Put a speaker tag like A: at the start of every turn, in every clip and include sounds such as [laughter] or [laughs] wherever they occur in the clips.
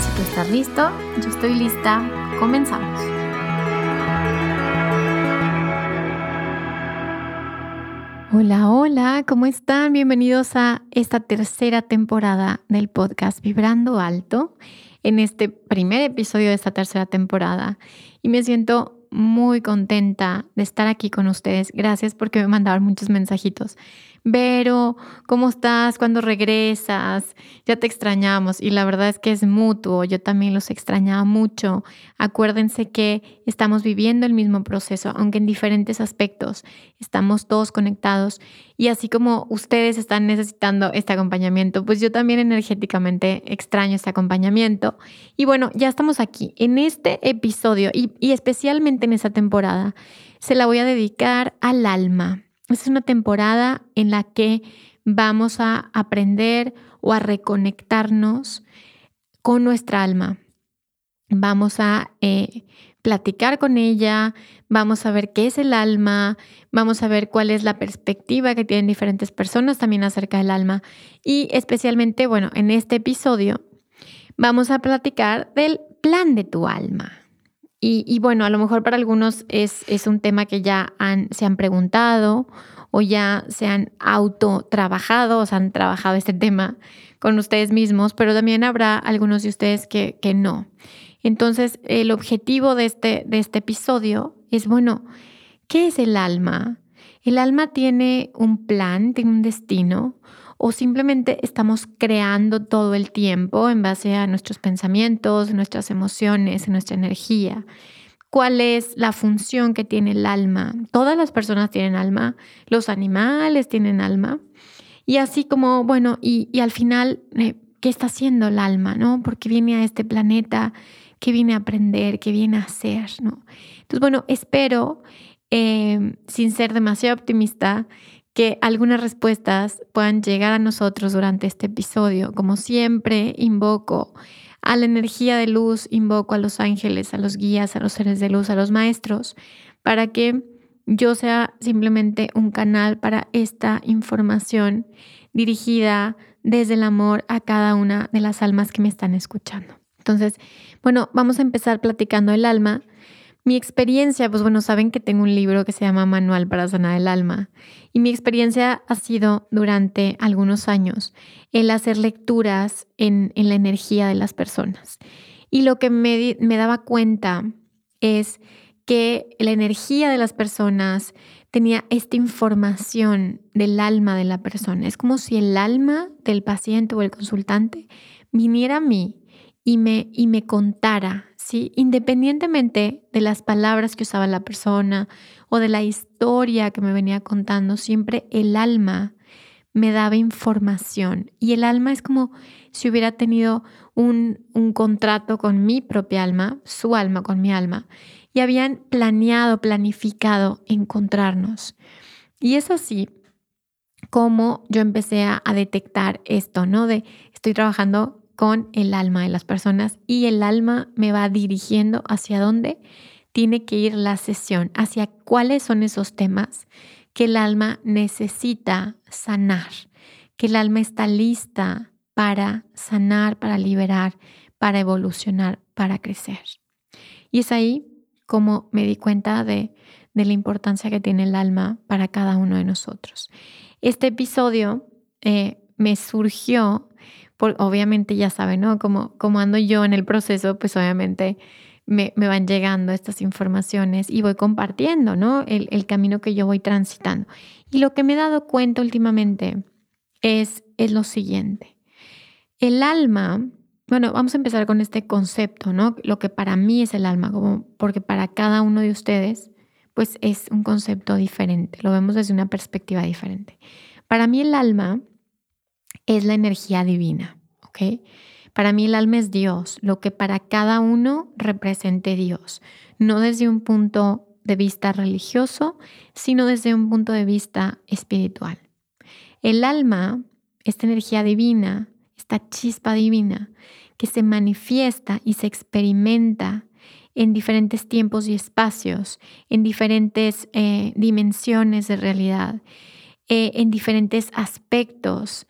A: Si tú estás listo, yo estoy lista, comenzamos. Hola, hola, ¿cómo están? Bienvenidos a esta tercera temporada del podcast Vibrando Alto, en este primer episodio de esta tercera temporada. Y me siento muy contenta de estar aquí con ustedes. Gracias porque me mandaron muchos mensajitos. Vero, ¿cómo estás? ¿Cuándo regresas? Ya te extrañamos y la verdad es que es mutuo, yo también los extrañaba mucho. Acuérdense que estamos viviendo el mismo proceso, aunque en diferentes aspectos. Estamos todos conectados y así como ustedes están necesitando este acompañamiento, pues yo también energéticamente extraño este acompañamiento. Y bueno, ya estamos aquí. En este episodio y, y especialmente en esta temporada, se la voy a dedicar al alma es una temporada en la que vamos a aprender o a reconectarnos con nuestra alma. Vamos a eh, platicar con ella, vamos a ver qué es el alma, vamos a ver cuál es la perspectiva que tienen diferentes personas también acerca del alma. Y especialmente, bueno, en este episodio vamos a platicar del plan de tu alma. Y, bueno, a lo mejor para algunos es, es un tema que ya se han preguntado o ya se han auto trabajado, o se han trabajado este [laughs] tema con ustedes mismos, pero también habrá algunos de ustedes que, que no. Entonces, el objetivo de este, de este episodio es, bueno, ¿qué es el alma? ¿El alma tiene un plan, tiene un destino? ¿O simplemente estamos creando todo el tiempo en base a nuestros pensamientos, nuestras emociones, nuestra energía? ¿Cuál es la función que tiene el alma? Todas las personas tienen alma, los animales tienen alma. Y así como, bueno, y, al final, eh, ¿qué está haciendo el alma? ¿No? Porque viene a este planeta, ¿qué viene a aprender? ¿Qué viene a hacer? ¿no? Entonces, bueno, espero, eh, sin ser demasiado optimista, que algunas respuestas puedan llegar a nosotros durante este episodio. Como siempre, invoco a la energía de luz, invoco a los ángeles, a los guías, a los seres de luz, a los maestros, para que yo sea simplemente un canal para esta información dirigida desde el amor a cada una de las almas que me están escuchando. Entonces, bueno, vamos a empezar platicando el alma mi experiencia, pues bueno, saben que tengo un libro que se llama Manual para Sanar el Alma. Y mi experiencia ha sido durante algunos años el hacer lecturas en, la energía de las personas. Y lo que me, me daba cuenta es que la energía de las personas tenía esta información del alma de la persona. Es como si el alma del paciente o el consultante viniera a mí y me, y me contara ¿sí? Independientemente de las palabras que usaba la persona o de la historia que me venía contando, siempre el alma me daba información y el alma es como si hubiera tenido un, un contrato con mi propia alma, su alma con mi alma, y habían planeado, planificado encontrarnos. Y es así como yo empecé a, a detectar esto, ¿no? De estoy trabajando con el alma de las personas y el alma me va dirigiendo hacia dónde tiene que ir la sesión, hacia cuáles son esos temas que el alma necesita sanar, que el alma está lista para sanar, para liberar, para evolucionar, para crecer. Y es ahí como me di cuenta de, de la importancia que tiene el alma para cada uno de nosotros. Este episodio eh, me surgió obviamente ya saben, ¿no? Como, como ando yo en el proceso, pues obviamente me, van llegando estas informaciones y voy compartiendo, ¿no? El, el, camino que yo voy transitando. Y lo que me he dado cuenta últimamente es, es lo siguiente. El alma, bueno, vamos a empezar con este concepto, ¿no? Lo que para mí es el alma, como porque para cada uno de ustedes, pues es un concepto diferente, lo vemos desde una perspectiva diferente. Para mí el alma es la energía divina, ¿ok? Para mí el alma es Dios, lo que para cada uno represente Dios, no desde un punto de vista religioso, sino desde un punto de vista espiritual. El alma, esta energía divina, esta chispa divina que se manifiesta y se experimenta en diferentes tiempos y espacios, en diferentes eh, dimensiones de realidad, eh, en diferentes aspectos,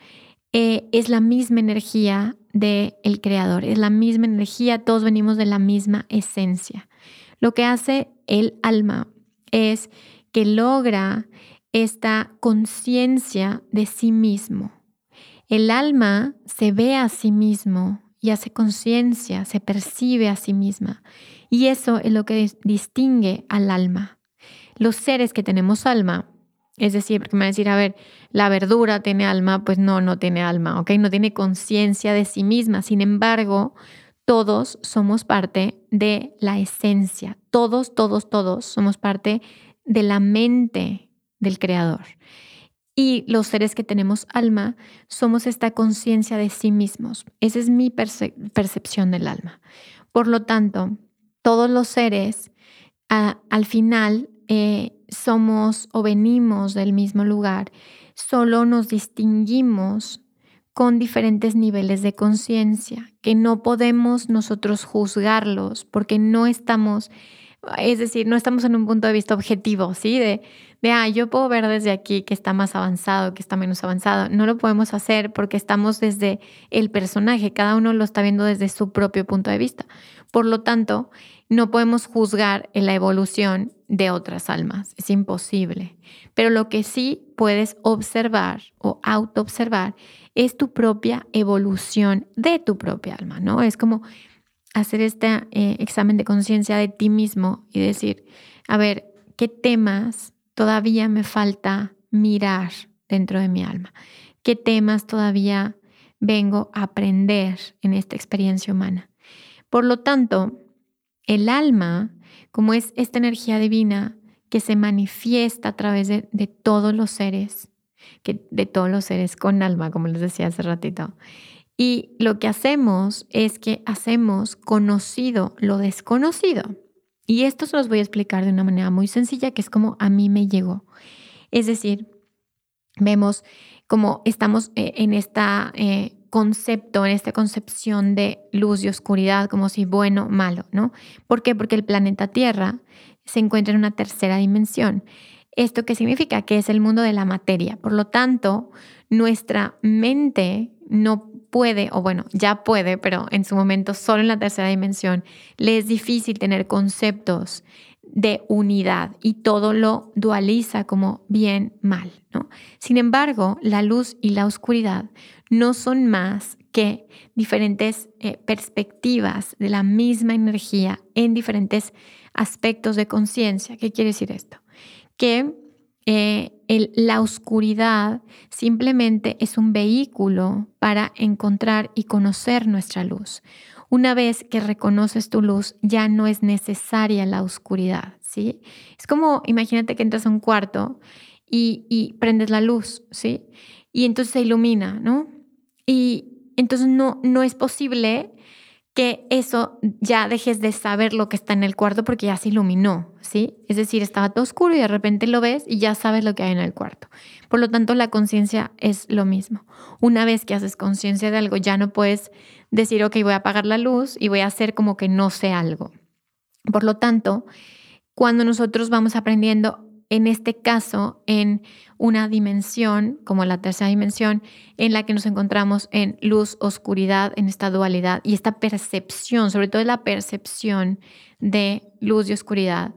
A: eh, es la misma energía del el creador, es la misma energía, todos venimos de la misma esencia. Lo que hace el alma es que logra esta conciencia de sí mismo. El alma se ve a sí mismo y hace conciencia, se percibe a sí misma. Y eso es lo que distingue al alma. Los seres que tenemos alma es decir, porque me va a decir, a ver, la verdura tiene alma, pues no, no tiene alma, ¿ok? No tiene conciencia de sí misma. Sin embargo, todos somos parte de la esencia. Todos, todos, todos somos parte de la mente del Creador. Y los seres que tenemos alma somos esta conciencia de sí mismos. Esa es mi percepción del alma. Por lo tanto, todos los seres al final eh, somos o venimos del mismo lugar, solo nos distinguimos con diferentes niveles de conciencia, que no podemos nosotros juzgarlos porque no estamos, es decir, no estamos en un punto de vista objetivo, ¿sí? De, de, ah, yo puedo ver desde aquí que está más avanzado, que está menos avanzado. No lo podemos hacer porque estamos desde el personaje, cada uno lo está viendo desde su propio punto de vista. Por lo tanto, no podemos juzgar en la evolución de otras almas, es imposible. Pero lo que sí puedes observar o autoobservar es tu propia evolución de tu propia alma, ¿no? Es como hacer este eh, examen de conciencia de ti mismo y decir, a ver, ¿qué temas todavía me falta mirar dentro de mi alma? ¿Qué temas todavía vengo a aprender en esta experiencia humana? Por lo tanto, el alma, como es esta energía divina que se manifiesta a través de, todos los seres, que, de todos los seres con alma, como les decía hace ratito. Y lo que hacemos es que hacemos conocido lo desconocido. Y esto se los voy a explicar de una manera muy sencilla, que es como a mí me llegó. Es decir, vemos como estamos eh, en esta eh, concepto, en esta concepción de luz y oscuridad, como si bueno, malo, ¿no? ¿Por qué? Porque el planeta Tierra se encuentra en una tercera dimensión. ¿Esto qué significa? Que es el mundo de la materia. Por lo tanto, nuestra mente no puede, o bueno, ya puede, pero en su momento solo en la tercera dimensión, le es difícil tener conceptos de unidad y todo lo dualiza como bien, mal, ¿no? Sin embargo, la luz y la oscuridad no son más que diferentes eh, perspectivas de la misma energía en diferentes aspectos de conciencia. ¿Qué quiere decir esto? Que eh, la oscuridad simplemente es un vehículo para encontrar y conocer nuestra luz. Una vez que reconoces tu luz, ya no es necesaria la oscuridad, ¿sí? Es como, imagínate que entras a un cuarto y, prendes la luz, ¿sí? Y entonces se ilumina, ¿no? Y entonces no, no es posible que eso ya dejes de saber lo que está en el cuarto porque ya se iluminó, ¿sí? Es decir, estaba todo oscuro y de repente lo ves y ya sabes lo que hay en el cuarto. Por lo tanto, la conciencia es lo mismo. Una vez que haces conciencia de algo, ya no puedes decir, ok, voy a apagar la luz y voy a hacer como que no sé algo. Por lo tanto, cuando nosotros vamos aprendiendo en este caso en una dimensión, como la tercera dimensión, en la que nos encontramos en luz, oscuridad, en esta dualidad y esta percepción, sobre todo la percepción de luz y oscuridad.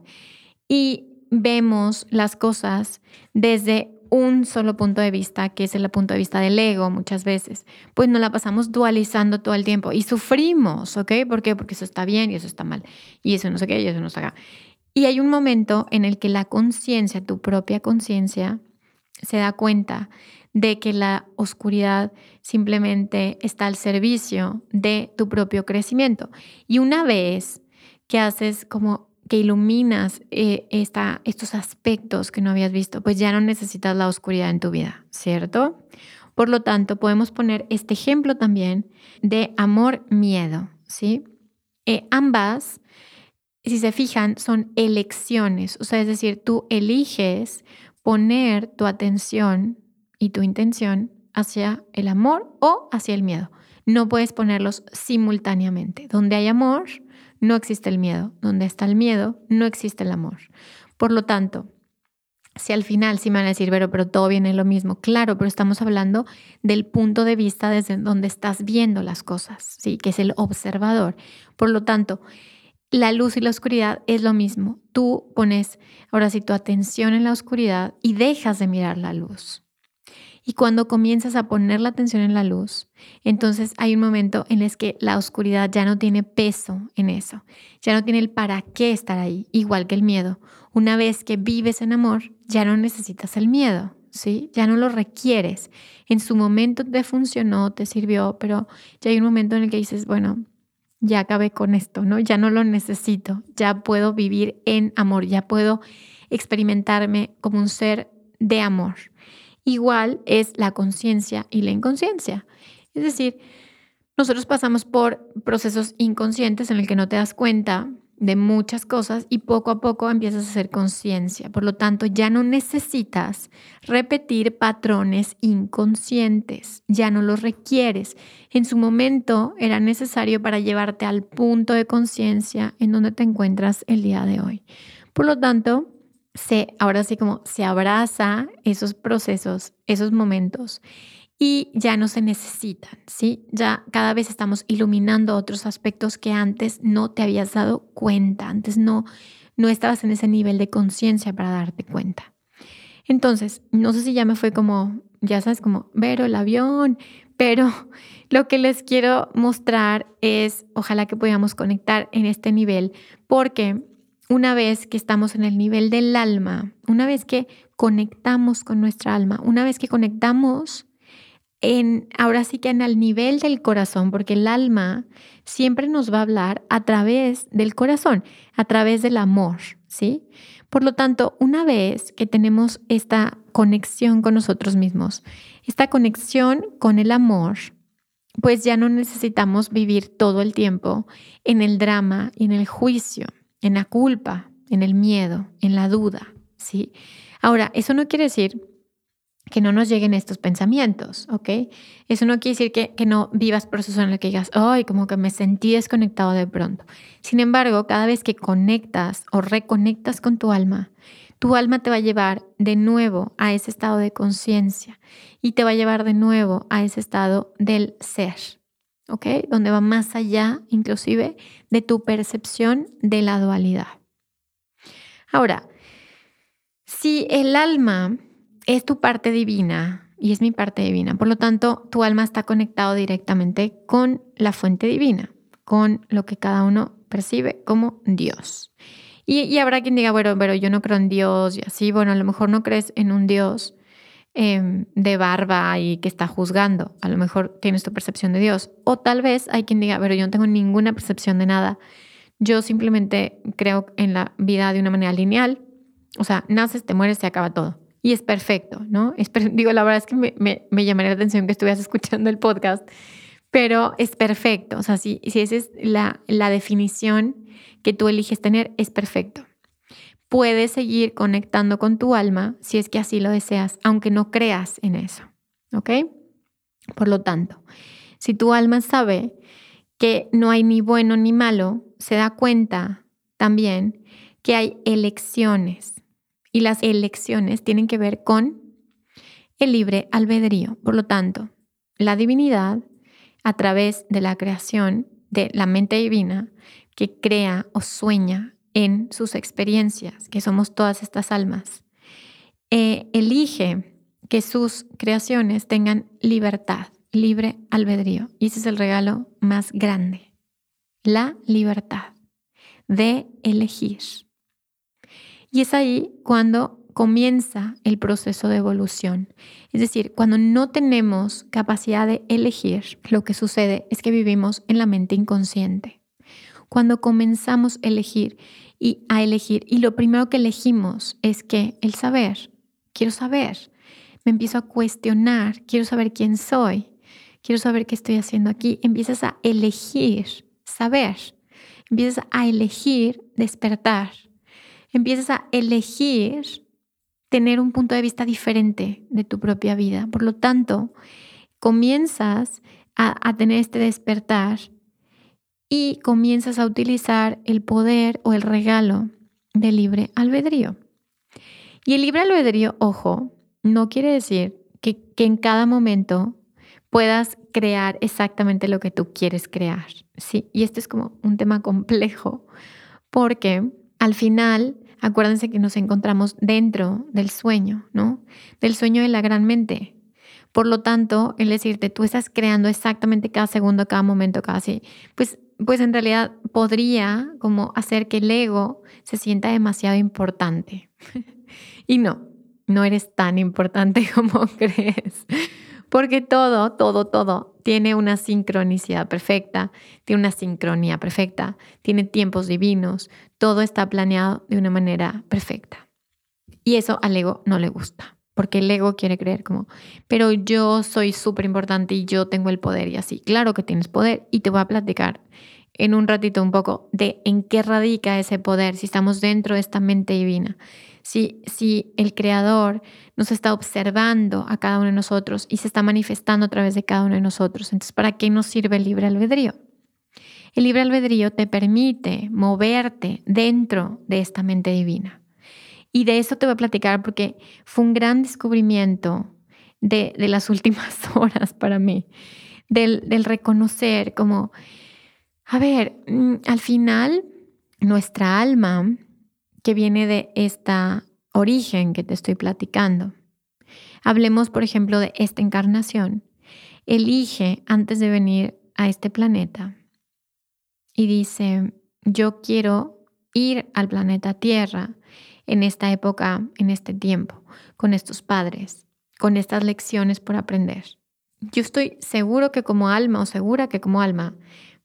A: Y vemos las cosas desde un solo punto de vista, que es el punto de vista del ego muchas veces, pues nos la pasamos dualizando todo el tiempo y sufrimos, ¿ok? ¿Por qué? Porque eso está bien y eso está mal, y eso no sé qué, y eso no se haga. Y hay un momento en el que la conciencia, tu propia conciencia, se da cuenta de que la oscuridad simplemente está al servicio de tu propio crecimiento. Y una vez que haces como que iluminas eh, estos aspectos que no habías visto, pues ya no necesitas la oscuridad en tu vida, ¿cierto? Por lo tanto, podemos poner este ejemplo también de amor-miedo, ¿sí? Eh, ambas, si se fijan, son elecciones, o sea, es decir, tú eliges poner tu atención y tu intención hacia el amor o hacia el miedo. No puedes ponerlos simultáneamente. Donde hay amor, no existe el miedo. Donde está el miedo, no existe el amor. Por lo tanto, si al final sí me van a decir, pero, todo viene lo mismo, claro, pero estamos hablando del punto de vista desde donde estás viendo las cosas, ¿sí? que es el observador. Por lo tanto, la luz y la oscuridad es lo mismo. Tú pones ahora sí tu atención en la oscuridad y dejas de mirar la luz. Y cuando comienzas a poner la atención en la luz, entonces hay un momento en el que la oscuridad ya no tiene peso en eso, ya no tiene el para qué estar ahí, igual que el miedo. Una vez que vives en amor, ya no necesitas el miedo, ¿sí? Ya no lo requieres. En su momento te funcionó, te sirvió, pero ya hay un momento en el que dices, bueno, ya acabé con esto, ¿no? Ya no lo necesito, ya puedo vivir en amor, ya puedo experimentarme como un ser de amor. Igual es la conciencia y la inconsciencia. Es decir, nosotros pasamos por procesos inconscientes en el que no te das cuenta de muchas cosas y poco a poco empiezas a hacer conciencia. Por lo tanto, ya no necesitas repetir patrones inconscientes, ya no los requieres. En su momento era necesario para llevarte al punto de conciencia en donde te encuentras el día de hoy. Por lo tanto, se, ahora sí como se abraza esos procesos, esos momentos y ya no se necesitan, ¿sí? Ya cada vez estamos iluminando otros aspectos que antes no te habías dado cuenta, antes no, no estabas en ese nivel de conciencia para darte cuenta. Entonces, no sé si ya me fue como, ya sabes, como, ver el avión, pero [laughs] lo que les quiero mostrar es, ojalá que podamos conectar en este nivel, porque una vez que estamos en el nivel del alma, una vez que conectamos con nuestra alma, una vez que conectamos en, ahora sí que en el nivel del corazón, porque el alma siempre nos va a hablar a través del corazón, a través del amor, ¿sí? Por lo tanto, una vez que tenemos esta conexión con nosotros mismos, esta conexión con el amor, pues ya no necesitamos vivir todo el tiempo en el drama en el juicio en la culpa, en el miedo, en la duda, ¿sí? Ahora, eso no quiere decir que no nos lleguen estos pensamientos, ¿ok? Eso no quiere decir que, no vivas procesos en el que digas, ay, como que me sentí desconectado de pronto. Sin embargo, cada vez que conectas o reconectas con tu alma, tu alma te va a llevar de nuevo a ese estado de conciencia y te va a llevar de nuevo a ese estado del ser, ¿ok? Donde va más allá, inclusive, de tu percepción de la dualidad. Ahora, si el alma es tu parte divina y es mi parte divina, por lo tanto, tu alma está conectado directamente con la fuente divina, con lo que cada uno percibe como Dios. Y, habrá quien diga, bueno, pero yo no creo en Dios y así, bueno, a lo mejor no crees en un Dios Em, de barba y que está juzgando. A lo mejor tienes tu percepción de Dios. O tal vez hay quien diga, pero yo no tengo ninguna percepción de nada. Yo simplemente creo en la vida de una manera lineal. O sea, naces, te mueres, se acaba todo. Y es perfecto, ¿no? Es digo, la verdad es que me, llamaría la atención que estuvieras [laughs] escuchando el podcast, pero es perfecto. O sea, si, si esa es la, la definición que tú eliges tener, es perfecto puedes seguir conectando con tu alma si es que así lo deseas, aunque no creas en eso. ¿Ok? Por lo tanto, si tu alma sabe que no hay ni bueno ni malo, se da cuenta también que hay elecciones y las elecciones tienen que ver con el libre albedrío. Por lo tanto, la divinidad, a través de la creación de la mente divina, que crea o sueña en sus experiencias, que somos todas estas almas, eh, elige que sus creaciones tengan libertad, libre albedrío. Y ese es el regalo más grande, la libertad de elegir. Y es ahí cuando comienza el proceso de evolución. Es decir, cuando no tenemos capacidad de elegir, lo que sucede es que vivimos en la mente inconsciente. Cuando comenzamos a elegir y a elegir, y lo primero que elegimos es que el saber, quiero saber, me empiezo a cuestionar, quiero saber quién soy, quiero saber qué estoy haciendo aquí, empiezas a elegir saber, empiezas a elegir despertar, empiezas a elegir tener un punto de vista diferente de tu propia vida. Por lo tanto, comienzas a, tener este despertar y comienzas a utilizar el poder o el regalo del libre albedrío. Y el libre albedrío, ojo, no quiere decir que, en cada momento puedas crear exactamente lo que tú quieres crear. Sí, y esto es como un tema complejo porque al final Acuérdense que nos encontramos dentro del sueño, ¿no? Del sueño de la gran mente. Por lo tanto, el decirte, tú estás creando exactamente cada segundo, cada momento, cada sí, pues, pues en realidad podría como hacer que el ego se sienta demasiado importante. [laughs] y no, no eres tan importante [laughs] como crees. Porque todo, todo, todo tiene una sincronicidad perfecta, tiene una sincronía perfecta, tiene tiempos divinos, todo está planeado de una manera perfecta. Y eso al ego no le gusta, porque el ego quiere creer como, pero yo soy súper importante y yo tengo el poder y así. Claro que tienes poder y te voy a platicar en un ratito un poco de en qué radica ese poder, si estamos dentro de esta mente divina si, si el Creador nos está observando a cada uno de nosotros y se está manifestando a través de cada uno de nosotros. Entonces, ¿para qué nos sirve el libre albedrío? El libre albedrío te permite moverte dentro de esta mente divina. Y de eso te voy a platicar porque fue un gran descubrimiento de, las [laughs] últimas horas para mí, del, del reconocer como, a ver, mm, al final nuestra alma que viene de esta origen que te estoy platicando. Hablemos, por ejemplo, de esta encarnación. Elige antes de venir a este planeta y dice, yo quiero ir al planeta Tierra en esta época, en este tiempo, con estos padres, con estas lecciones por aprender. Yo estoy seguro que como alma o segura que como alma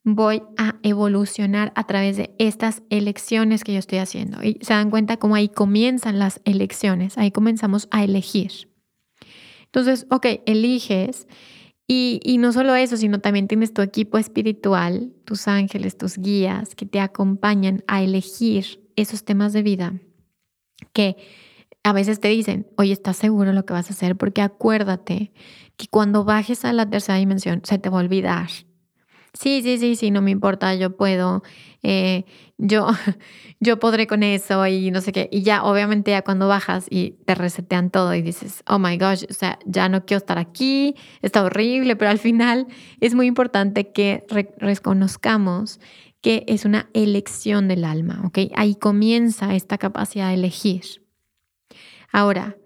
A: voy a evolucionar a través de estas elecciones que yo estoy haciendo. Y se dan cuenta cómo ahí comienzan las elecciones, ahí comenzamos a elegir. Entonces, ok, eliges y, y, no solo eso, sino también tienes tu equipo espiritual, tus ángeles, tus guías que te acompañan a elegir esos temas de vida que a veces te dicen, oye, ¿estás seguro lo que vas a hacer? Porque acuérdate que cuando bajes a la tercera dimensión se te va a olvidar sí, sí, sí, sí, no me importa, yo puedo, eh, yo, [laughs] yo podré con eso y no sé qué. Y ya, obviamente, ya cuando bajas y te resetean todo y dices, oh my gosh, o sea, ya no quiero estar aquí, está horrible, pero al final es muy importante que reconozcamos que es una elección del alma, ¿ok? Ahí comienza esta capacidad de elegir. Ahora,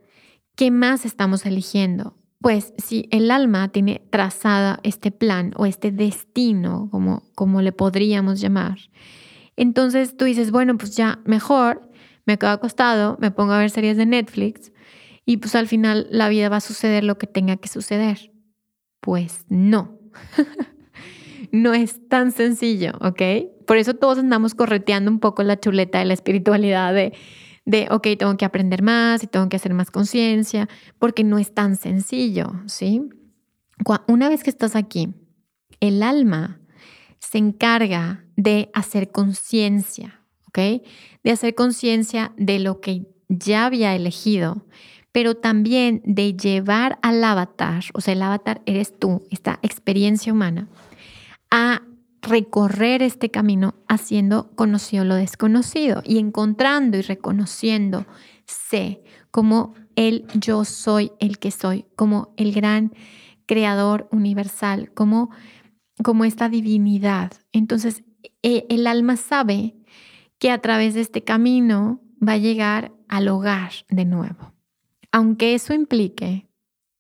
A: ¿qué más estamos eligiendo? Pues si el alma tiene trazada este plan o este destino, como, como le podríamos llamar, entonces tú dices, bueno, pues ya mejor me quedo acostado, me pongo a ver series de Netflix y pues al final la vida va a suceder lo que tenga que suceder. Pues no. [laughs] no es tan sencillo, ¿ok? Por eso todos andamos correteando un poco la chuleta de la espiritualidad de de, ok, tengo que aprender más y tengo que hacer más conciencia, porque no es tan sencillo, ¿sí? Una vez que estás aquí, el alma se encarga de hacer conciencia, ¿ok? De hacer conciencia de lo que ya había elegido, pero también de llevar al avatar, o sea, el avatar eres tú, esta experiencia humana, a recorrer este camino haciendo conocido lo desconocido y encontrando y reconociendo sé como el yo soy el que soy, como el gran creador universal, como, como esta divinidad. Entonces, e, el alma sabe que a través de este camino va a llegar al hogar de nuevo. Aunque eso implique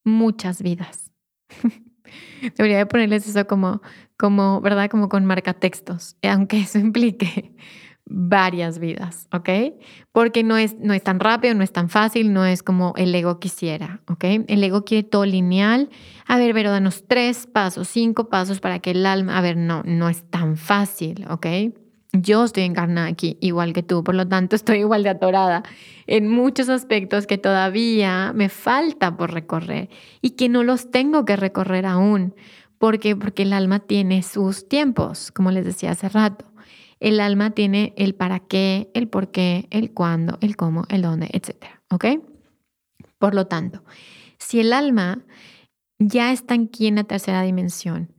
A: muchas vidas. [laughs] Debería ponerles eso como, como, ¿verdad? Como con marcatextos, aunque eso [laughs] implique varias vidas, ¿ok? Porque no es, no es tan rápido, no es tan fácil, no es como el ego quisiera, ¿ok? El ego quiere todo lineal. A ver, pero danos tres pasos, cinco pasos para que el alma, a ver, no, no es tan fácil, ¿ok? Yo estoy encarnada aquí, igual que tú, por lo tanto [laughs] estoy igual de atorada en muchos aspectos que todavía me falta por recorrer y que no los tengo que recorrer aún. ¿Por qué? Porque el alma tiene sus tiempos, como les decía hace rato. El alma tiene el para qué, el por qué, el cuándo, el cómo, el dónde, etc. ¿Ok? Por lo tanto, si el alma ya está aquí en la tercera dimensión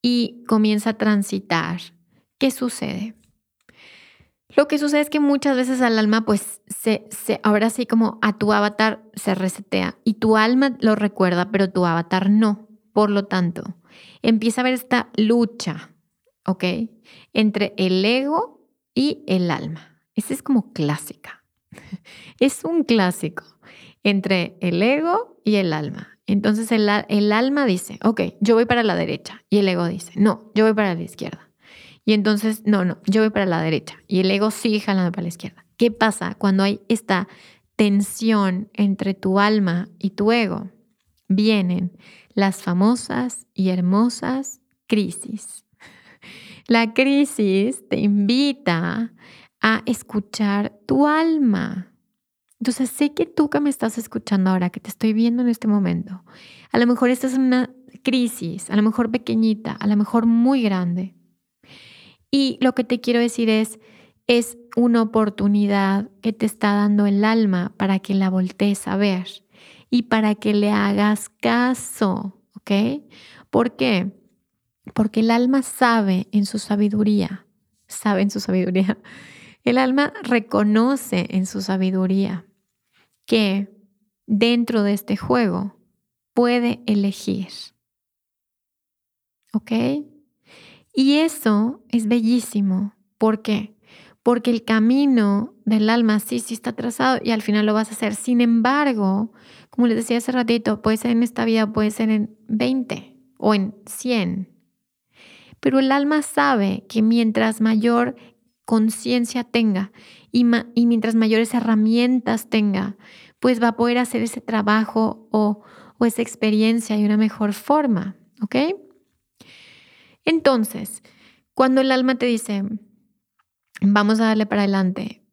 A: y comienza a transitar, ¿qué sucede? Lo que sucede es que muchas veces al alma, pues, se, se, ahora sí como a tu avatar se resetea y tu alma lo recuerda, pero tu avatar no. Por lo tanto, empieza a haber esta lucha ¿ok? Entre el ego y el alma. Esa es como clásica. [laughs] Es un clásico entre el ego y el alma. Entonces el, el, alma dice, ok, yo voy para la derecha. Y el ego dice, no, yo voy para la izquierda. Y entonces, no, no, yo voy para la derecha. Y el ego sigue jalando para la izquierda. ¿Qué pasa cuando hay esta tensión entre tu alma y tu ego? Vienen las famosas y hermosas crisis. [laughs] La crisis te invita a escuchar tu alma. Entonces sé que tú que me estás escuchando ahora, que te estoy viendo en este momento, a lo mejor estás en una crisis, a lo mejor pequeñita, a lo mejor muy grande. Y lo que te quiero decir es, es una oportunidad que te está dando el alma para que la voltees a ver y para que le hagas caso, ¿ok? ¿Por qué? porque el alma sabe en su sabiduría, sabe en su sabiduría, [laughs] el alma reconoce en su sabiduría que dentro de este juego puede elegir. ¿Ok? Y eso es bellísimo. ¿Por qué? Porque el camino del alma sí, sí está trazado y al final lo vas a hacer. Sin embargo, como les decía hace ratito, puede ser en esta vida, puede ser en 20 o en 100 pero el alma sabe que mientras mayor conciencia tenga y, mientras mayores herramientas tenga, pues va a poder hacer ese trabajo o, esa experiencia de una mejor forma, ¿ok? Entonces, cuando el alma te dice, vamos a darle para adelante,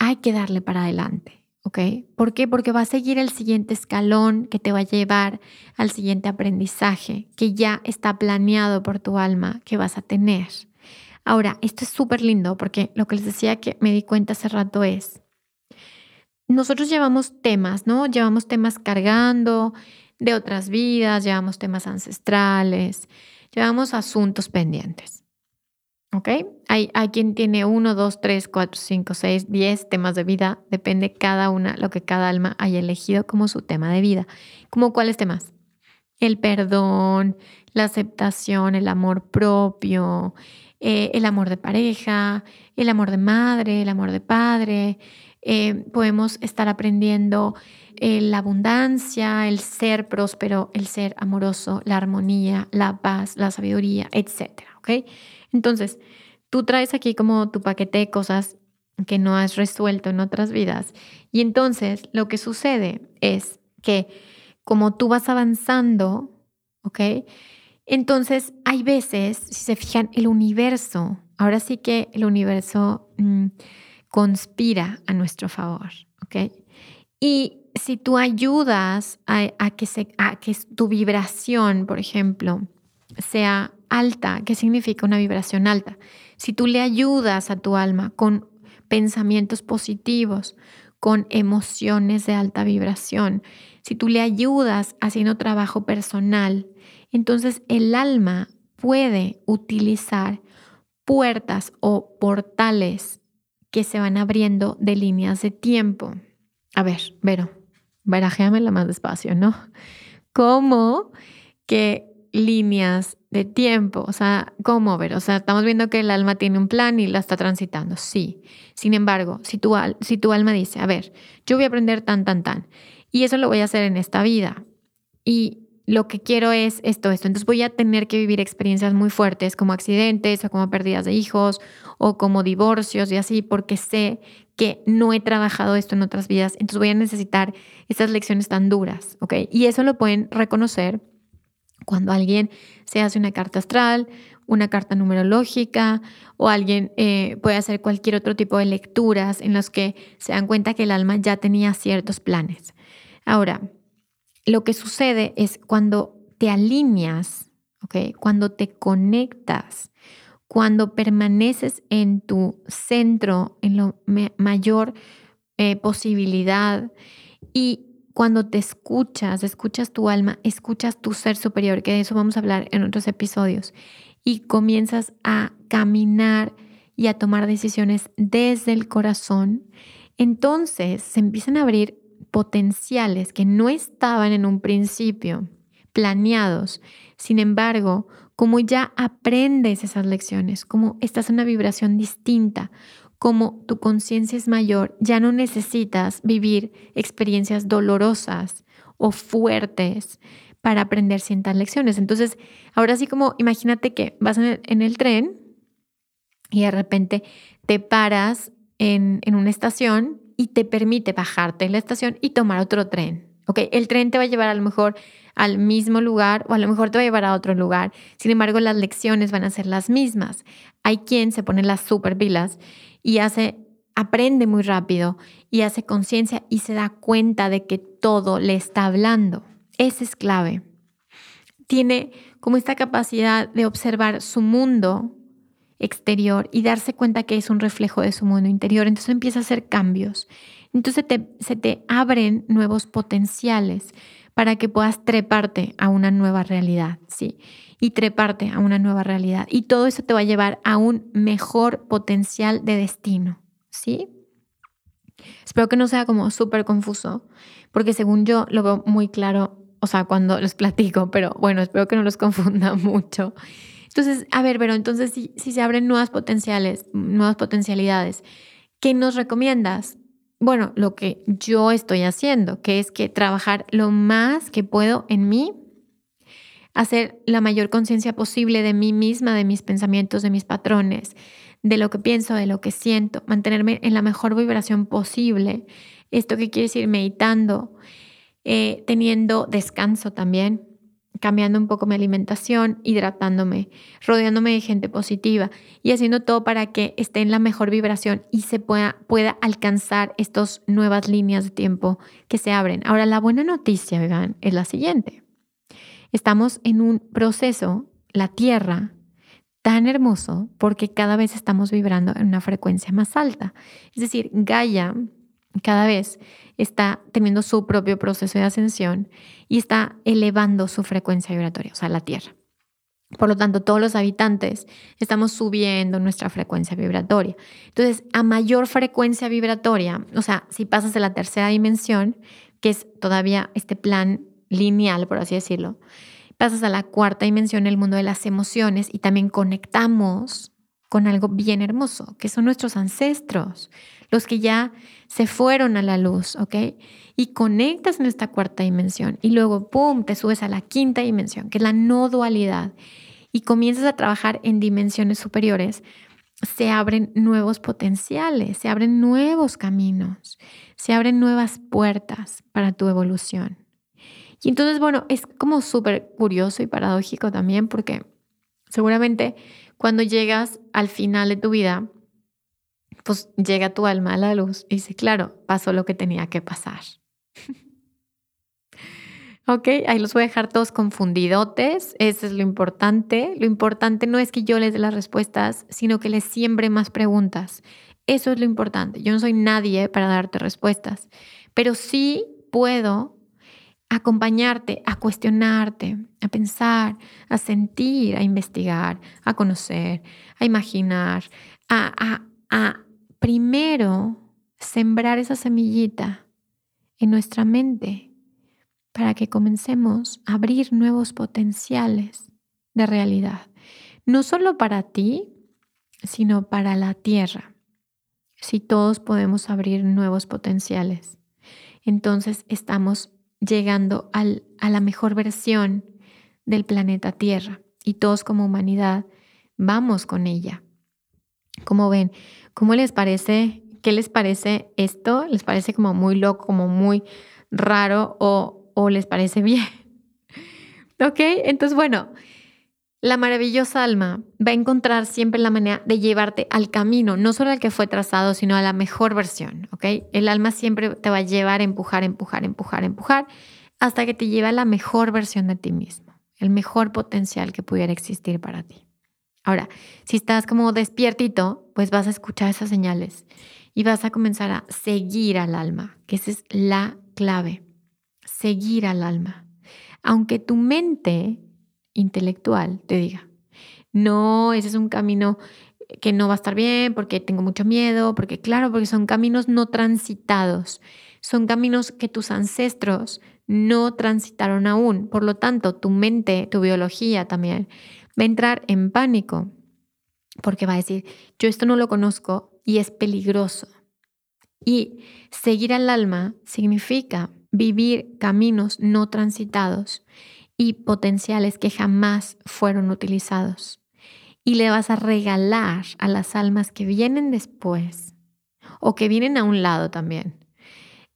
A: hay que darle para adelante. ¿Ok? ¿Por qué? Porque va a seguir el siguiente escalón que te va a llevar al siguiente aprendizaje que ya está planeado por tu alma que vas a tener. Ahora, esto es súper lindo porque lo que les decía que me di cuenta hace rato es, nosotros llevamos temas, ¿no? Llevamos temas cargando de otras vidas, llevamos temas ancestrales, llevamos asuntos pendientes. ¿Ok? Hay, hay, quien tiene uno, dos, tres, cuatro, cinco, seis, diez temas de vida. Depende cada una, lo que cada alma haya elegido como su tema de vida. ¿Como cuáles temas? El perdón, la aceptación, el amor propio, eh, el amor de pareja, el amor de madre, el amor de padre. Eh, podemos estar aprendiendo eh, la abundancia, el ser próspero, el ser amoroso, la armonía, la paz, la sabiduría, etc. ¿Ok? Entonces, tú traes aquí como tu paquete de cosas que no has resuelto en otras vidas. Y entonces lo que sucede es que como tú vas avanzando, ¿ok? Entonces hay veces, si se fijan, el universo, ahora sí que el universo mm, conspira a nuestro favor, ¿ok? Y si tú ayudas a, que se, a que tu vibración, por ejemplo, sea alta, ¿qué significa una vibración alta? Si tú le ayudas a tu alma con pensamientos positivos, con emociones de alta vibración, si tú le ayudas haciendo trabajo personal, entonces el alma puede utilizar puertas o portales que se van abriendo de líneas de tiempo. A ver, Vero, barajéamela más despacio, ¿no? ¿Cómo que líneas de tiempo, o sea, ¿cómo ver? O sea, estamos viendo que el alma tiene un plan y la está transitando, sí. Sin embargo, si tu, si tu alma dice, a ver, yo voy a aprender tan, tan, tan, y eso lo voy a hacer en esta vida, y lo que quiero es esto, esto. Entonces voy a tener que vivir experiencias muy fuertes como accidentes o como pérdidas de hijos o como divorcios y así porque sé que no he trabajado esto en otras vidas. Entonces voy a necesitar estas lecciones tan duras, ¿ok? Y eso lo pueden reconocer cuando alguien se hace una carta astral, una carta numerológica o alguien eh, puede hacer cualquier otro tipo de lecturas en los que se dan cuenta que el alma ya tenía ciertos planes. Ahora, lo que sucede es cuando te alineas, ¿ok? Cuando te conectas, cuando permaneces en tu centro, en la mayor eh, posibilidad y cuando te escuchas, escuchas tu alma, escuchas tu ser superior, que de eso vamos a hablar en otros episodios, y comienzas a caminar y a tomar decisiones desde el corazón, entonces se empiezan a abrir potenciales que no estaban en un principio planeados. Sin embargo, como ya aprendes esas lecciones, como estás en una vibración distinta, como tu conciencia es mayor, ya no necesitas vivir experiencias dolorosas o fuertes para aprender ciertas lecciones. Entonces, ahora sí como imagínate que vas en el, tren y de repente te paras en, en una estación y te permite bajarte en la estación y tomar otro tren. ¿ok? El tren te va a llevar a lo mejor al mismo lugar o a lo mejor te va a llevar a otro lugar. Sin embargo, las lecciones van a ser las mismas. Hay quien se pone las super pilas y hace, aprende muy rápido y hace conciencia y se da cuenta de que todo le está hablando. Ese es clave. Tiene como esta capacidad de observar su mundo exterior y darse cuenta que es un reflejo de su mundo interior. Entonces empieza a hacer cambios. Entonces se te abren nuevos potenciales para que puedas treparte a una nueva realidad, ¿sí? Y treparte a una nueva realidad. Y todo eso te va a llevar a un mejor potencial de destino, ¿sí? Espero que no sea como súper confuso, porque según yo lo veo muy claro, o sea, cuando los platico, pero bueno, espero que no los [laughs] confunda mucho. Entonces, a ver, pero entonces si, si se abren nuevas potenciales, nuevas potencialidades, ¿qué nos recomiendas? Bueno, lo que yo estoy haciendo, que es que trabajar lo más que puedo en mí, hacer la mayor conciencia posible de mí misma, de mis pensamientos, de mis patrones, de lo que pienso, de lo que siento, mantenerme en la mejor vibración posible. Esto que quiere decir meditando, eh, teniendo descanso también, cambiando un poco mi alimentación, hidratándome, rodeándome de gente positiva y haciendo todo para que esté en la mejor vibración y se pueda, pueda alcanzar estas nuevas líneas de tiempo que se abren. Ahora, la buena noticia, vegan, es la siguiente. Estamos en un proceso, la Tierra, tan hermoso porque cada vez estamos vibrando en una frecuencia más alta. Es decir, Gaia cada vez está teniendo su propio proceso de ascensión y está elevando su frecuencia vibratoria, o sea, la Tierra. Por lo tanto, todos los habitantes estamos subiendo nuestra frecuencia vibratoria. Entonces, a mayor frecuencia vibratoria, o sea, si pasas de la tercera dimensión, que es todavía este plan lineal, por así decirlo, pasas a la cuarta dimensión, el mundo de las emociones, y también conectamos con algo bien hermoso, que son nuestros ancestros, los que ya se fueron a la luz, ¿ok? Y conectas en esta cuarta dimensión y luego, ¡pum!, te subes a la quinta dimensión, que es la no dualidad, y comienzas a trabajar en dimensiones superiores, se abren nuevos potenciales, se abren nuevos caminos, se abren nuevas puertas para tu evolución. Y entonces, bueno, es como súper curioso y paradójico también porque seguramente cuando llegas al final de tu vida, pues llega tu alma a la luz y dice, claro, pasó lo que tenía que pasar. [laughs] ok, ahí los voy a dejar todos confundidotes, eso es lo importante. Lo importante no es que yo les dé las respuestas, sino que les siembre más preguntas. Eso es lo importante. Yo no soy nadie para darte respuestas, pero sí puedo acompañarte a cuestionarte, a pensar, a sentir, a investigar, a conocer, a imaginar, a, a primero sembrar esa semillita en nuestra mente para que comencemos a abrir nuevos potenciales de realidad, no solo para ti, sino para la tierra. Si todos podemos abrir nuevos potenciales, entonces estamos llegando al, a la mejor versión del planeta Tierra y todos como humanidad vamos con ella. Como ven, ¿cómo les parece? ¿Qué les parece esto? ¿Les parece como muy loco, como muy raro o, o les parece [laughs] bien? ¿Ok? Entonces, bueno, la maravillosa alma va a encontrar siempre la manera de llevarte al camino, no solo al que fue trazado, sino a la mejor versión, ¿ok? El alma siempre te va a llevar empujar, empujar, empujar, empujar, hasta que te lleve a la mejor versión de ti mismo, el mejor potencial que pudiera existir para ti. Ahora, si estás como despiertito, pues vas a escuchar esas señales y vas a comenzar a seguir al alma, que esa es la clave, seguir al alma. Aunque tu mente intelectual te diga, no, ese es un camino que no va a estar bien porque tengo mucho miedo, porque claro, porque son caminos no transitados, son caminos que tus ancestros no transitaron aún. Por lo tanto, tu mente, tu biología también va a entrar en pánico porque va a decir, yo esto no lo conozco y es peligroso. Y seguir al alma significa vivir caminos no transitados y potenciales que jamás fueron utilizados. Y le vas a regalar a las almas que vienen después o que vienen a un lado también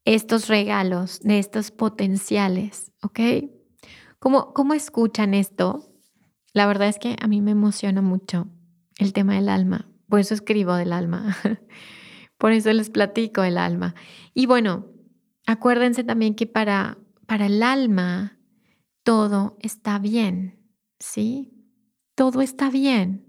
A: estos regalos de estos potenciales, ¿ok? ¿Cómo, ¿Cómo escuchan esto? La verdad es que a mí me emociona mucho el tema del alma, por eso escribo del alma, [laughs] por eso les platico el alma. Y bueno, acuérdense también que para, para el alma todo está bien, ¿sí? Todo está bien.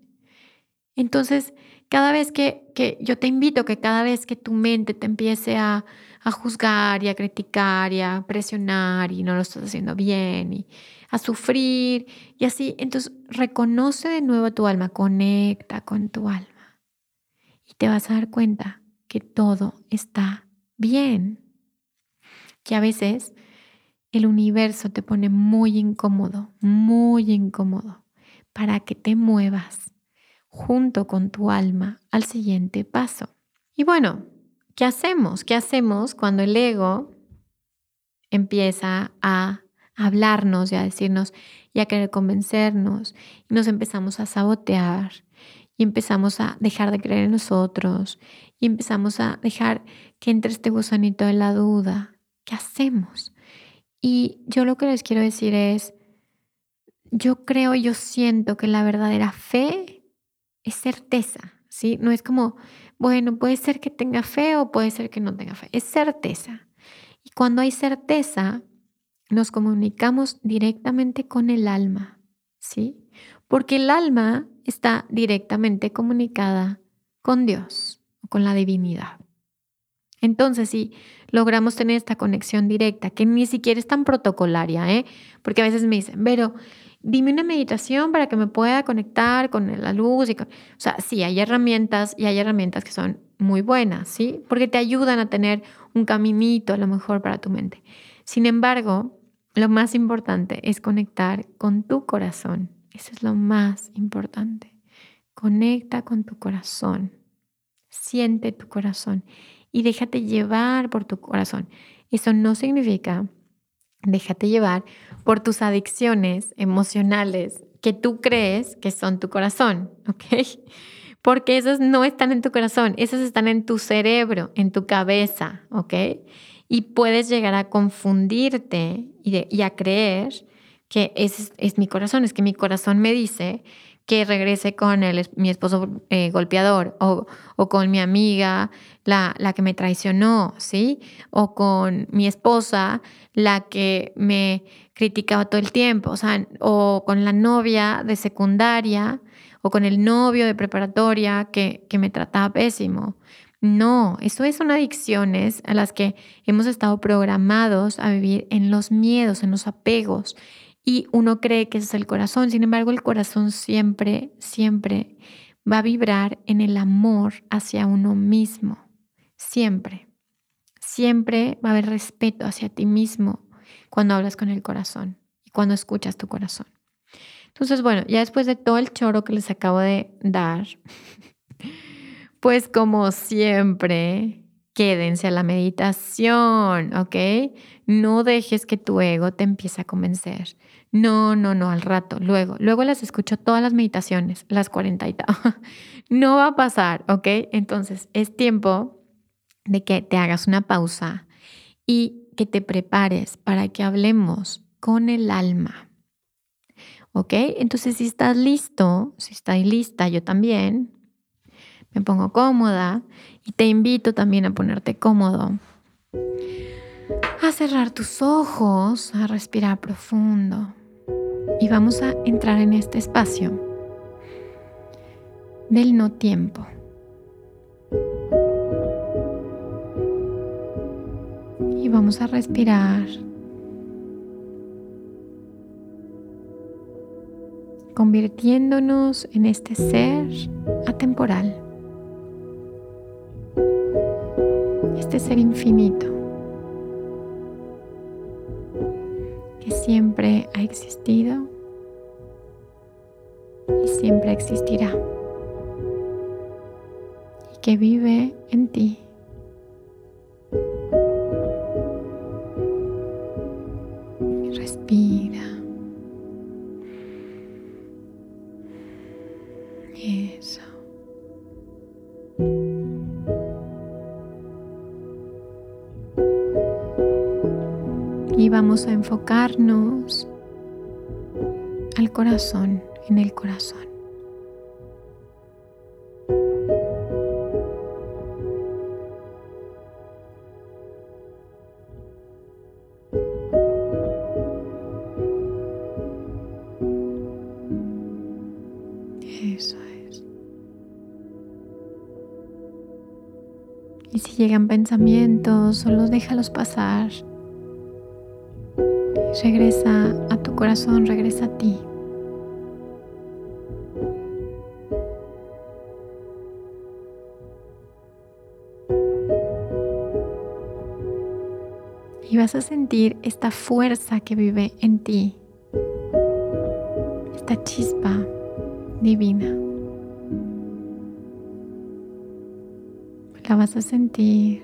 A: Entonces, cada vez que, que yo te invito que cada vez que tu mente te empiece a, a juzgar y a criticar y a presionar y no lo estás haciendo bien y a sufrir y así, entonces reconoce de nuevo tu alma, conecta con tu alma y te vas a dar cuenta que todo está bien. Que a veces el universo te pone muy incómodo, muy incómodo, para que te muevas junto con tu alma al siguiente paso. Y bueno, ¿qué hacemos? ¿Qué hacemos cuando el ego empieza a hablarnos y a decirnos y a querer convencernos y nos empezamos a sabotear y empezamos a dejar de creer en nosotros y empezamos a dejar que entre este gusanito de la duda? ¿Qué hacemos? Y yo lo que les quiero decir es, yo creo, yo siento que la verdadera fe es certeza, ¿sí? No es como, bueno, puede ser que tenga fe o puede ser que no tenga fe, es certeza. Y cuando hay certeza, nos comunicamos directamente con el alma, ¿sí? Porque el alma está directamente comunicada con Dios con la divinidad. Entonces, si logramos tener esta conexión directa, que ni siquiera es tan protocolaria, ¿eh? porque a veces me dicen, pero dime una meditación para que me pueda conectar con la luz. Y O sea, sí, hay herramientas y hay herramientas que son muy buenas, ¿sí? Porque te ayudan a tener un caminito a lo mejor para tu mente. Sin embargo, lo más importante es conectar con tu corazón. Eso es lo más importante. Conecta con tu corazón. Siente tu corazón y déjate llevar por tu corazón. Eso no significa déjate llevar por tus adicciones emocionales que tú crees que son tu corazón, [laughs] ¿ok? Porque esas no están en tu corazón, esas están en tu cerebro, en tu cabeza, ¿ok? Y puedes llegar a confundirte y, a creer que ese es, es mi corazón, es que mi corazón me dice que regrese con el, mi esposo eh, golpeador o, o, con mi amiga, la, la, que me traicionó, ¿sí? O con mi esposa, la que me criticaba todo el tiempo, o sea, o con la novia de secundaria o con el novio de preparatoria que, que me trataba pésimo. No, eso son adicciones a las que hemos estado programados a vivir en los miedos, en los apegos, y uno cree que ese es el corazón. Sin embargo, el corazón siempre, siempre va a vibrar en el amor hacia uno mismo. Siempre. Siempre va a haber respeto hacia ti mismo cuando hablas con el corazón y cuando escuchas tu corazón. Entonces, bueno, ya después de todo el choro que les acabo de dar, [laughs] pues como siempre, quédense a la meditación, ¿ok? No dejes que tu ego te empiece a convencer. No, no, no, al rato, luego, luego las escucho todas las meditaciones, las 40 y tal. [laughs] no va a pasar, ¿ok? Entonces es tiempo de que te hagas una pausa y que te prepares para que hablemos con el alma. ¿Ok? Entonces, si estás listo, si estás lista, yo también, me pongo cómoda y te invito también a ponerte cómodo, a cerrar tus ojos, a respirar profundo y vamos a entrar en este espacio del no tiempo. Y vamos a respirar convirtiéndonos en este ser atemporal, este ser infinito que siempre ha existido y siempre existirá y que vive en ti. Y vamos a enfocarnos al corazón, en el corazón. Eso es. Y si llegan pensamientos, solo déjalos pasar. Regresa a tu corazón, regresa a ti. Y vas a sentir esta fuerza que vive en ti, esta chispa divina. La vas a sentir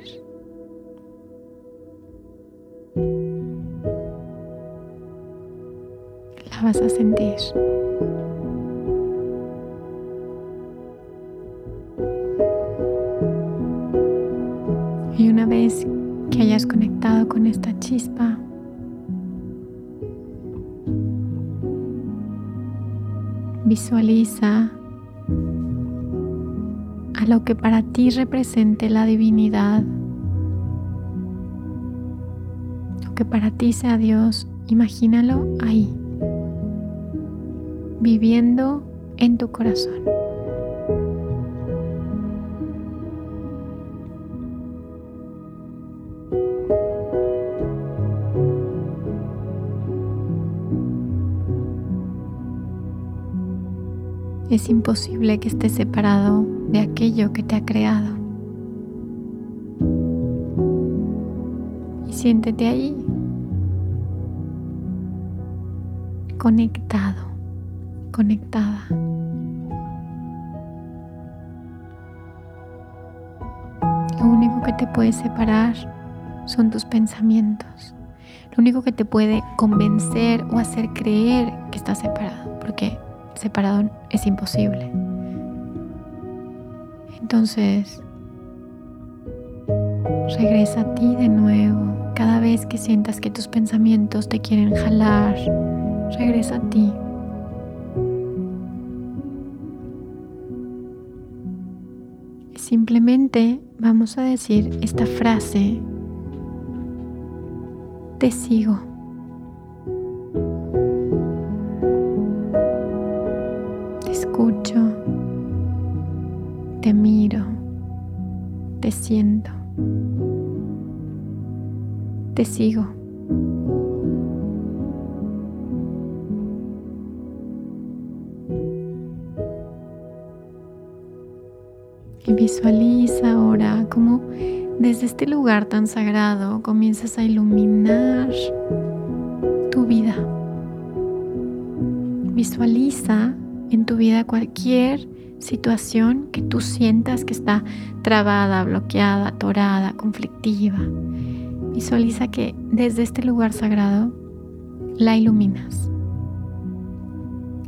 A: visualiza a lo que para ti represente la divinidad, lo que para ti sea Dios, imagínalo ahí viviendo en tu corazón. Es imposible que estés separado de aquello que te ha creado. Y siéntete ahí, conectado conectada. Lo único que te puede separar son tus pensamientos. Lo único que te puede convencer o hacer creer que estás separado, porque separado es imposible. Entonces, regresa a ti de nuevo. Cada vez que sientas que tus pensamientos te quieren jalar, regresa a ti. Simplemente vamos a decir esta frase, te sigo. Te siento, te sigo. Y visualiza ahora cómo desde este lugar tan sagrado comienzas a iluminar tu vida. Visualiza en tu vida cualquier situación que tú sientas que está trabada, bloqueada, atorada, conflictiva. Visualiza que desde este lugar sagrado la iluminas.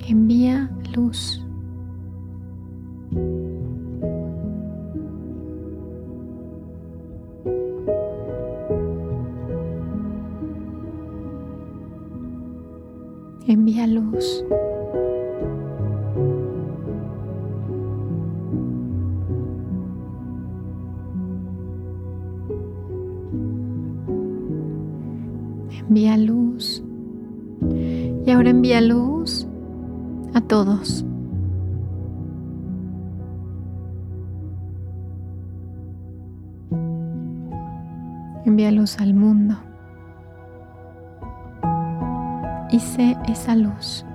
A: Envía luz. Ahora envía luz a todos. Envía luz al mundo. Y sé esa luz.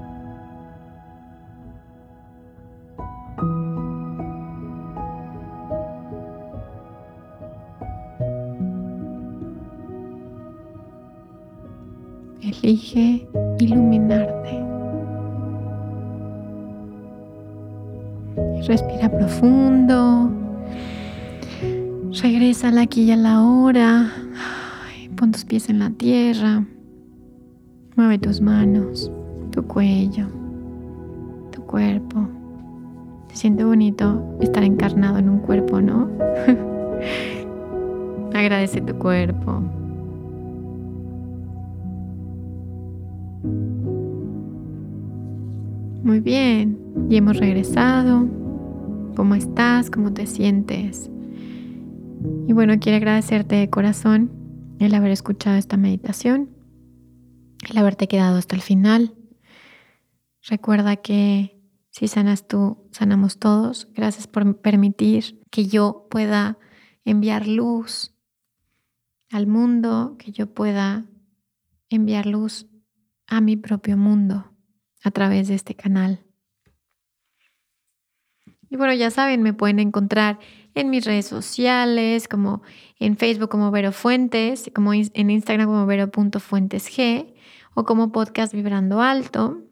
A: Elige iluminarte. Respira profundo. Regresa al aquí y a la hora. pon tus pies en la tierra. Mueve tus manos, tu cuello, tu cuerpo. Se siente bonito estar encarnado en un cuerpo, ¿no? [laughs] Agradece tu cuerpo. Bien, y hemos regresado. ¿Cómo estás? ¿Cómo te sientes? Y bueno, quiero agradecerte de corazón el haber escuchado esta meditación, el haberte quedado hasta el final. Recuerda que si sanas tú, sanamos todos. Gracias por permitir que yo pueda enviar luz al mundo, que yo pueda enviar luz a mi propio mundo a través de este canal. Y bueno, ya saben, me pueden encontrar en mis redes sociales, como en Facebook como Vero Fuentes, como en Instagram como vero.fuentesg o como podcast Vibrando Alto.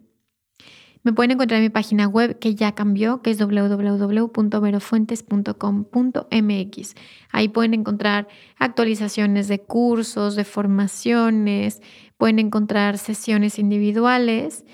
A: Me pueden encontrar en mi página web que ya cambió, que es www.verofuentes.com.mx. Ahí pueden encontrar actualizaciones de cursos, de formaciones, pueden encontrar sesiones individuales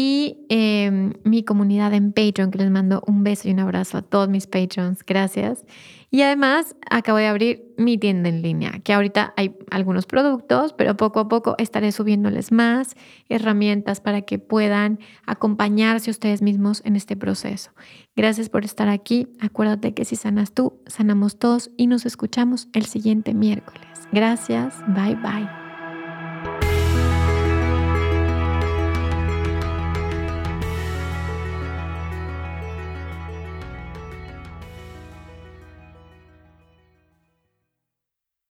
A: y em, mi comunidad en Patreon, que les mando un beso y un abrazo a todos mis Patrons, gracias. Y además acabo de abrir mi tienda en línea, que ahorita hay algunos productos, pero poco a poco estaré subiéndoles más herramientas para que puedan acompañarse ustedes mismos en este proceso. Gracias por estar aquí. Acuérdate que si sanas tú, sanamos todos y nos escuchamos el siguiente miércoles. Gracias. Bye bye.